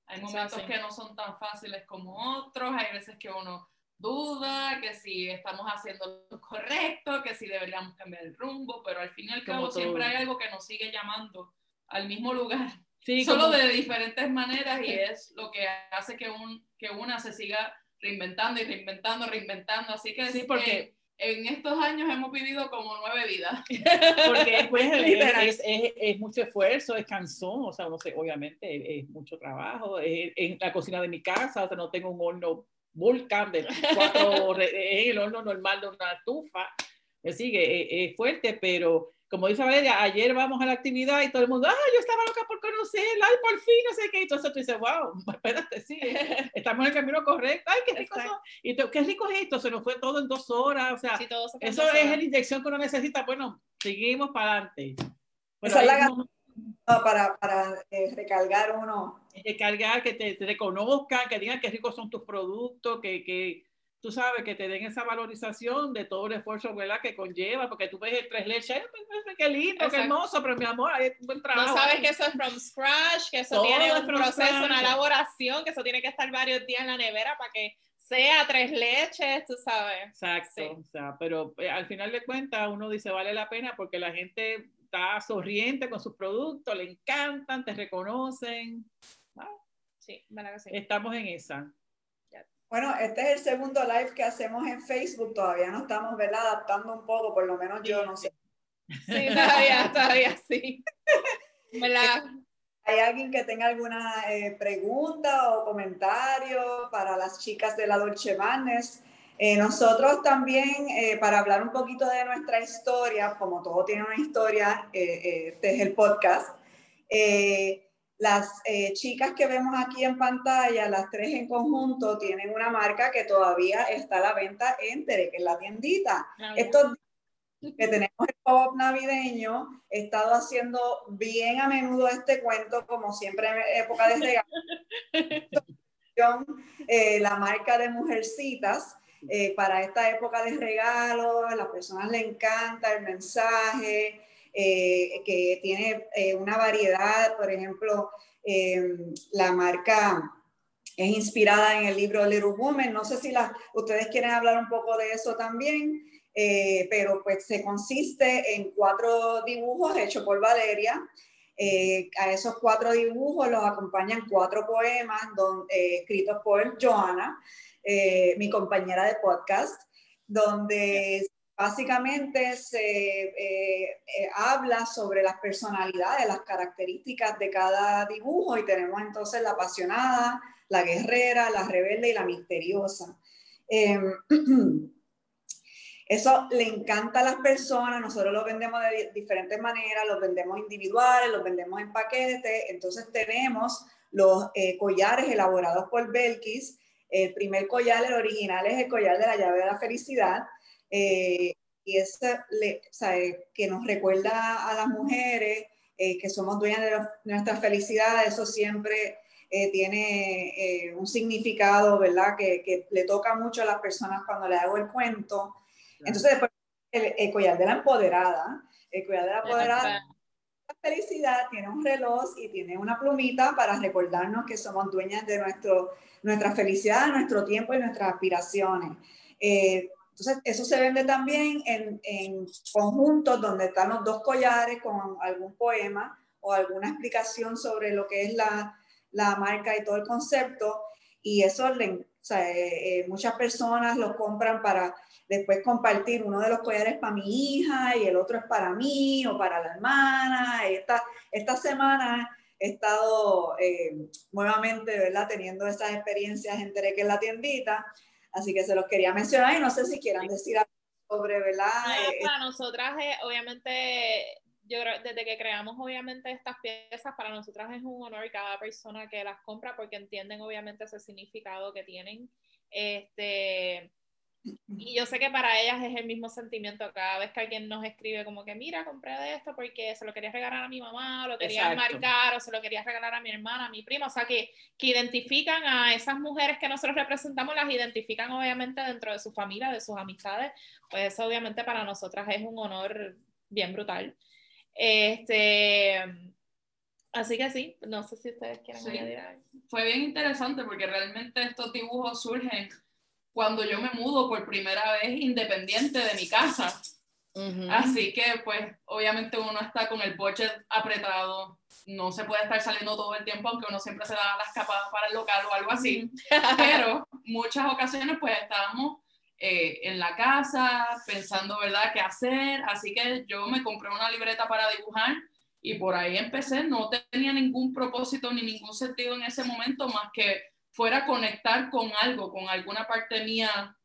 Hay momentos que no son tan fáciles como otros, hay veces que uno duda, que si estamos haciendo lo correcto, que si deberíamos cambiar el rumbo, pero al fin y al cabo siempre hay algo que nos sigue llamando al mismo lugar, solo de diferentes maneras y es lo que hace que, un, que una se siga reinventando y reinventando, reinventando. Así que sí, porque en estos años hemos vivido como nueve vidas. Porque pues, es, es, es, mucho esfuerzo, es cansón, o sea, no sé, obviamente es, mucho trabajo, es, en la cocina de mi casa, o sea, no tengo un horno volcán de cuatro, es el horno normal de una estufa, me sigue, es, fuerte, pero como dice Valeria, ayer vamos a la actividad y todo el mundo, ah, yo estaba loca por conocerla, ay, por fin, no sé qué, y entonces tú dices, wow, espérate, sí, estamos en el camino correcto, ay, qué rico y qué rico es esto, se nos fue todo en dos horas, o sea, eso es la inyección que uno necesita, bueno, seguimos para adelante. Esa es la para, para eh, recargar uno. Recargar, que te, te, reconozcan, que digan qué ricos son tus productos, que, que tú sabes, que te den esa valorización de todo el esfuerzo ¿verdad? que conlleva, porque tú ves el tres leches, qué lindo, qué hermoso, pero mi amor, hay un buen trabajo. No sabes que eso es from scratch, que eso tiene un proceso, una elaboración, que eso tiene que estar varios días en la nevera para que sea tres leches, tú sabes. Exacto, o sea, pero eh, al final de cuentas uno dice vale la pena porque la gente está sonriente con sus productos, le encantan, te reconocen. Sí, verdad que sí. Estamos en esa. Bueno, este es el segundo live que hacemos en Facebook. Todavía no estamos, ¿verdad? Adaptando un poco, por lo menos yo no sé. Sí, todavía, todavía sí. ¿Verdad? ¿Hay alguien que tenga alguna eh, pregunta o comentario para las chicas de la Dolce Madness? Eh, nosotros también, eh, para hablar un poquito de nuestra historia, como todo tiene una historia, este es el podcast, las chicas que vemos aquí en pantalla, las tres en conjunto, tienen una marca que todavía está a la venta en Tere, que es la tiendita. Ah, Estos que tenemos el pop navideño, he estado haciendo bien a menudo este cuento, como siempre en época de regalo. eh, la marca de Mujercitas, eh, para esta época de regalos, a las personas le encanta el mensaje, eh, que tiene eh, una variedad, por ejemplo, la marca es inspirada en el libro Little Woman, no sé si la, ustedes quieren hablar un poco de eso también. Eh, pero pues se consiste en cuatro dibujos hechos por Valeria. Eh, a esos cuatro dibujos los acompañan cuatro poemas eh, escritos por Joana, mi compañera de podcast, donde básicamente se habla sobre las personalidades, las características de cada dibujo y tenemos entonces la apasionada, la guerrera, la rebelde y la misteriosa. Em, Eso le encanta a las personas, nosotros lo vendemos de diferentes maneras, los vendemos individuales, los vendemos en paquete, entonces tenemos los eh, collares elaborados por Belkis, el primer collar, el original es el collar de la llave de la felicidad, eh, y es le, que nos recuerda a las mujeres eh, que somos dueñas de, nuestra felicidad, eso siempre tiene un significado, ¿verdad? Que, que, le toca mucho a las personas cuando le hago el cuento. Entonces, después, el, collar de la empoderada, el collar de la empoderada, la felicidad, tiene un reloj y tiene una plumita para recordarnos que somos dueñas de nuestro, nuestra felicidad, nuestro tiempo y nuestras aspiraciones. Entonces, eso se vende también en, en, conjuntos donde están los dos collares con algún poema o alguna explicación sobre lo que es la, la marca y todo el concepto. Y eso le, o sea, eh, eh, muchas personas lo compran para después compartir uno de los collares para mi hija y el otro es para mí o para la hermana. Esta, esta semana he estado eh, nuevamente, ¿verdad? Teniendo esas experiencias en Tereque en la tiendita, así que se los quería mencionar y no sé si quieran decir algo sobre, ¿verdad? Eh, para nosotras, eh, obviamente, yo desde que creamos obviamente estas piezas, para nosotras es un honor cada persona que las compra porque entienden obviamente ese significado que tienen. Este, y yo sé que para ellas es el mismo sentimiento cada vez que alguien nos escribe como que, mira, compré de esto porque se lo quería regalar a mi mamá, o lo quería marcar, o se lo quería regalar a mi hermana, a mi prima. O sea, que, que identifican a esas mujeres que nosotros representamos, las identifican obviamente dentro de su familia, de sus amistades. Pues eso obviamente para nosotras es un honor bien brutal. Este, así que sí, no sé si ustedes quieren añadir algo. Fue bien interesante porque realmente estos dibujos surgen cuando yo me mudo por primera vez independiente de mi casa. Así que pues obviamente uno está con el budget apretado, no se puede estar saliendo todo el tiempo, aunque uno siempre se da las escapadas para el local o algo así. Pero muchas ocasiones pues estábamos eh, en la casa pensando, ¿verdad?, qué hacer. Así que yo me compré una libreta para dibujar y por ahí empecé. No tenía ningún propósito ni ningún sentido en ese momento más que fuera conectar con algo, con alguna parte mía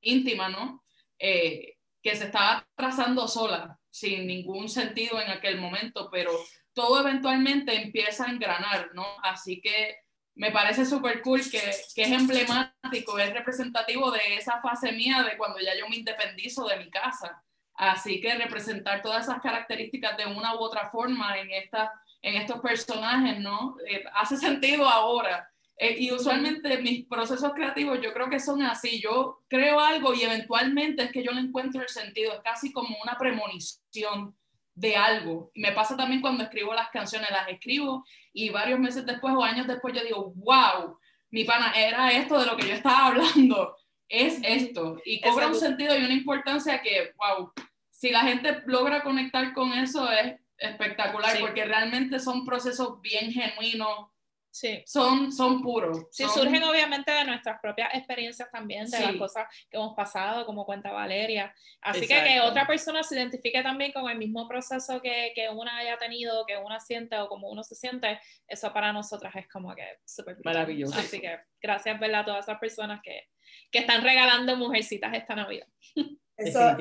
íntima, ¿no? Eh, que se estaba trazando sola, sin ningún sentido en aquel momento, pero todo eventualmente empieza a engranar, ¿no? Así que me parece súper cool que, que, es emblemático, es representativo de esa fase mía de cuando ya yo me independizo de mi casa. Así que representar todas esas características de una u otra forma en, esta, en estos personajes, ¿no? Eh, hace sentido ahora. Eh, y usualmente mis procesos creativos yo creo que son así, yo creo algo y eventualmente es que yo le encuentro el sentido, es casi como una premonición de algo. Y me pasa también cuando escribo las canciones, las escribo y varios meses después o años después yo digo, wow, mi pana, era esto de lo que yo estaba hablando, es esto. Y cobra un sentido y una importancia que, wow, si la gente logra conectar con eso es espectacular porque realmente son procesos bien genuinos Sí. son, son puros. Sí, son- surgen obviamente de nuestras propias experiencias también, de Sí. las cosas que hemos pasado, como cuenta Valeria. Así que que Exacto. otra persona se identifique también con el mismo proceso que, que una haya tenido, que una siente o como uno se siente, eso para nosotras es como que súper brutal. Maravilloso. Así que gracias, ¿verdad? A todas esas personas que, que están regalando mujercitas esta Navidad. Eso,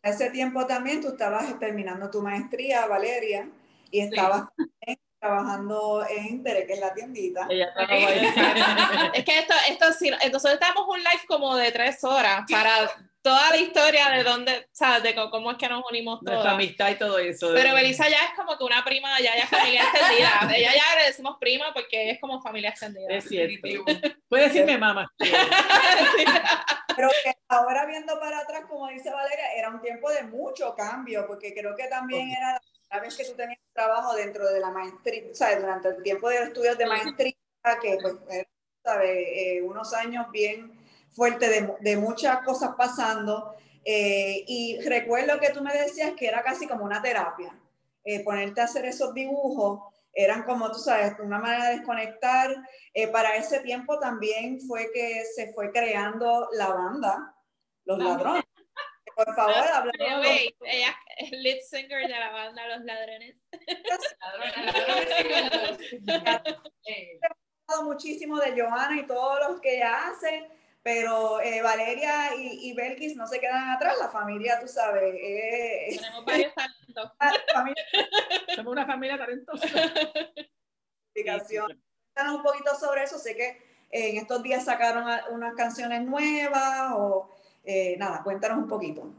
ese tiempo también tú estabas terminando tu maestría, Valeria, y estabas también trabajando en Tere, que es la tiendita. Ella. Es que esto, esto sí, nosotros estamos un live como de tres horas para toda la historia de dónde, ¿sabes? De co- cómo es que nos unimos Nuestra todas. amistad y todo eso. Pero Belisa ya es como que una prima, ya, ya es familia extendida. Ella ya le decimos prima porque es como familia extendida. Es cierto. Definitivo. Puede decirme mamá. Pero que ahora viendo para atrás, como dice Valeria, era un tiempo de mucho cambio, porque creo que también era vez que tú tenías trabajo dentro de la maestría, ¿sabes? Durante el tiempo de los estudios de maestría, que pues, era, ¿sabes? Eh, unos años bien fuertes de, de muchas cosas pasando. Eh, y recuerdo que tú me decías que era casi como una terapia. Eh, ponerte a hacer esos dibujos eran como, tú sabes, una manera de desconectar. Eh, para ese tiempo también fue que se fue creando la banda, Los Ladrones. Por favor, hablamos wait, ella es lead singer de la banda Los Ladrones. Ladrones, muchísimo de Johanna y todos los que ella hace, pero eh, Valeria y, y Belkis no se quedan atrás, la familia, tú sabes, eh, Tenemos varios talentos. familia Somos una familia talentosa. explicación. Un poquito sobre eso, sé que en estos días sacaron unas canciones nuevas o eh, nada, cuéntanos un poquito.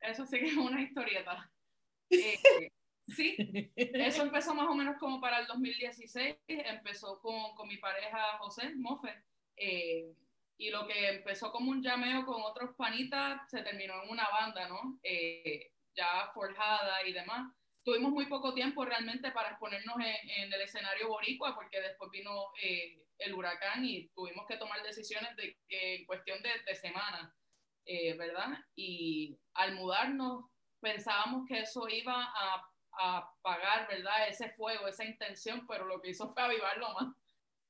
Eso sí que es una historieta. Eh, sí, eso empezó más o menos como para el 2016. Empezó con, con mi pareja José Mofe. eh, y lo que empezó como un llameo con otros panitas se terminó en una banda, ¿no? Eh, ya forjada y demás. Tuvimos muy poco tiempo realmente para exponernos en, en el escenario boricua porque después vino eh, el huracán y tuvimos que tomar decisiones de que en cuestión de, de semanas, eh, ¿verdad? Y al mudarnos pensábamos que eso iba a, a apagar, ¿verdad? Ese fuego, esa intención, pero lo que hizo fue avivarlo más,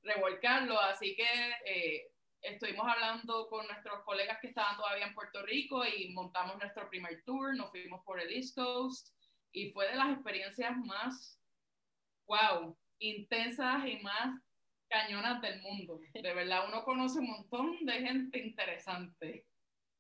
revolcarlo. Así que eh, estuvimos hablando con nuestros colegas que estaban todavía en Puerto Rico y montamos nuestro primer tour, nos fuimos por el East Coast y fue de las experiencias más, wow, intensas y más cañonas del mundo. De verdad, uno conoce un montón de gente interesante.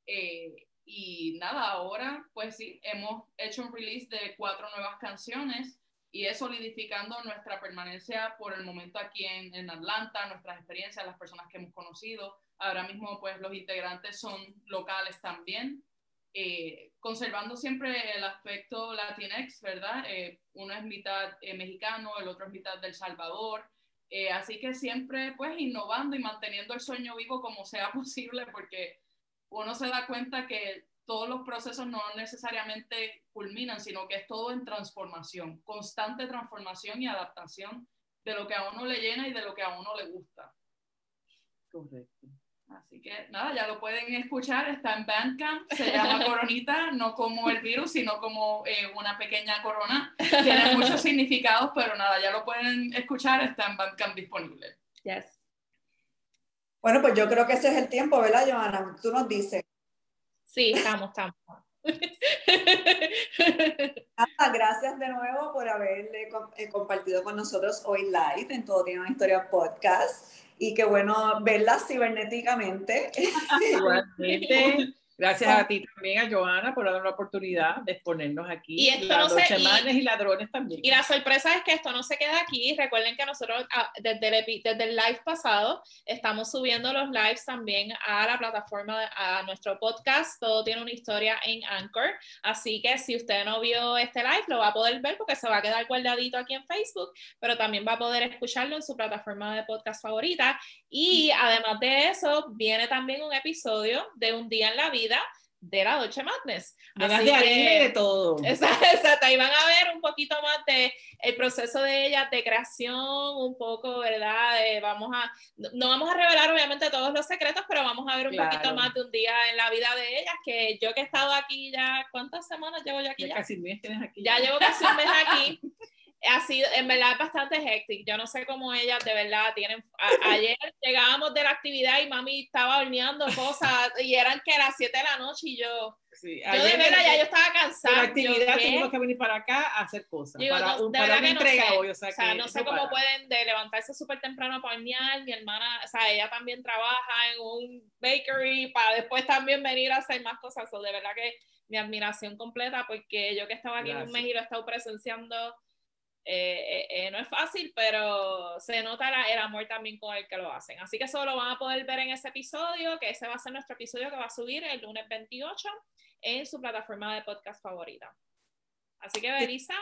Eh, y nada, ahora pues sí, hemos hecho un release de cuatro nuevas canciones y es solidificando nuestra permanencia por el momento aquí en, en Atlanta, nuestras experiencias, las personas que hemos conocido. Ahora mismo pues los integrantes son locales también, eh, conservando siempre el aspecto latinex, ¿verdad? Eh, uno es mitad eh, mexicano, el otro es mitad del Salvador. Eh, así que siempre pues innovando y manteniendo el sueño vivo como sea posible porque uno se da cuenta que todos los procesos no necesariamente culminan, sino que es todo en transformación, constante transformación y adaptación de lo que a uno le llena y de lo que a uno le gusta. Correcto. Así que nada, ya lo pueden escuchar, está en Bandcamp, se llama Coronita, no como el virus, sino como eh, una pequeña corona. Tiene muchos significados, pero nada, ya lo pueden escuchar, está en Bandcamp disponible. Yes. Bueno, pues yo creo que ese es el tiempo, ¿verdad, Johanna? Tú nos dices. Sí, estamos, estamos. Nada, gracias de nuevo por haberle com- eh, compartido con nosotros hoy live en Todo Tiene una Historia podcast. Y qué bueno verla cibernéticamente. Igualmente, gracias a ti también, a Joana, por darnos la oportunidad de exponernos aquí. Y esto no se- y- y ladrones también. Y la sorpresa es que esto no se queda aquí. Recuerden que nosotros ah, desde el, desde el live pasado estamos subiendo los lives también a la plataforma, a nuestro podcast. Todo tiene una historia en Anchor. Así que si usted no vio este live, lo va a poder ver porque se va a quedar guardadito aquí en Facebook, pero también va a poder escucharlo en su plataforma de podcast favorita. Y además de eso, viene también un episodio de Un Día en la Vida de la Dolce Madness. Así de que- de todo. Exacto, exacto, ahí van a ver un poquito más de el proceso de ella de creación, un poco, ¿verdad? Vamos a, no- vamos a revelar obviamente todos los secretos, pero vamos a ver un Claro. poquito más de un día en la vida de ellas, que yo que he estado aquí ya, ¿cuántas semanas llevo yo aquí Ya ya? casi un mes tienes aquí. Ya llevo casi un mes aquí. ha sido, en verdad bastante hectic. Yo no sé cómo ellas de verdad tienen. ayer llegábamos de la actividad y mami estaba horneando cosas y eran que a las 7 de la noche y yo. Sí, yo de verdad ya yo estaba cansada. la actividad tuvimos que venir para acá a hacer cosas. para, un, para una entrega hoy. O sea, no sé cómo pueden de levantarse súper temprano para hornear. Mi hermana, o sea, ella también trabaja en un bakery para después también venir a hacer más cosas. O de verdad que mi admiración completa porque yo que estaba aquí en un mes y lo he estado presenciando eh, eh, eh, no es fácil, pero se nota el amor también con el que lo hacen. Así que eso lo van a poder ver en ese episodio, que ese va a ser nuestro episodio que va a subir el lunes 28 en su plataforma de podcast favorita. Así que, Belisa.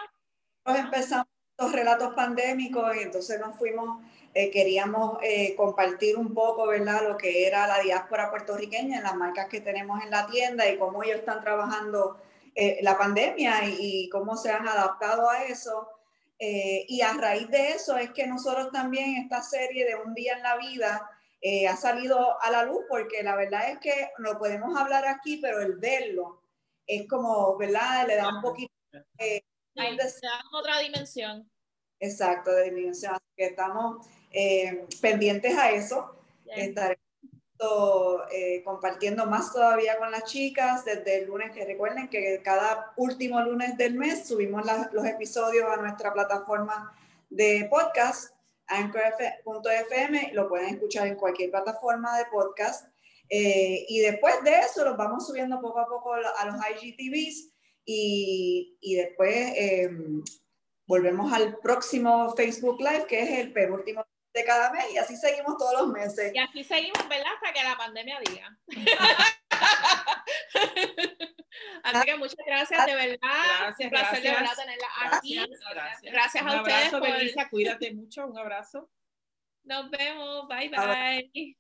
Nos empezamos los relatos pandémicos y entonces nos fuimos, queríamos compartir un poco, ¿verdad?, lo que era la diáspora puertorriqueña en las marcas que tenemos en la tienda y cómo ellos están trabajando la pandemia y, cómo se han adaptado a eso. Eh, y a raíz de eso es que nosotros también esta serie de Un día en la vida eh, ha salido a la luz porque la verdad es que lo podemos hablar aquí, pero el verlo es como, ¿verdad? Le da un poquito... Eh, le da otra dimensión. Exacto, de dimensión. Así que estamos eh, pendientes a eso. Estaremos eh, compartiendo más todavía con las chicas desde el lunes, que recuerden que cada último lunes del mes subimos los episodios a nuestra plataforma de podcast, anchor.fm, lo pueden escuchar en cualquier plataforma de podcast. Eh, y después de eso los vamos subiendo poco a poco a los IGTVs y, y después eh, volvemos al próximo Facebook Live, que es el penúltimo de cada mes y así seguimos todos los meses. Y así seguimos, ¿verdad? Hasta que la pandemia diga. así que muchas gracias, de verdad. Gracias, un placer de verdad tenerla aquí. Gracias, gracias. a ustedes. Abrazo, Belisa, cuídate mucho, un abrazo. Nos vemos, bye bye.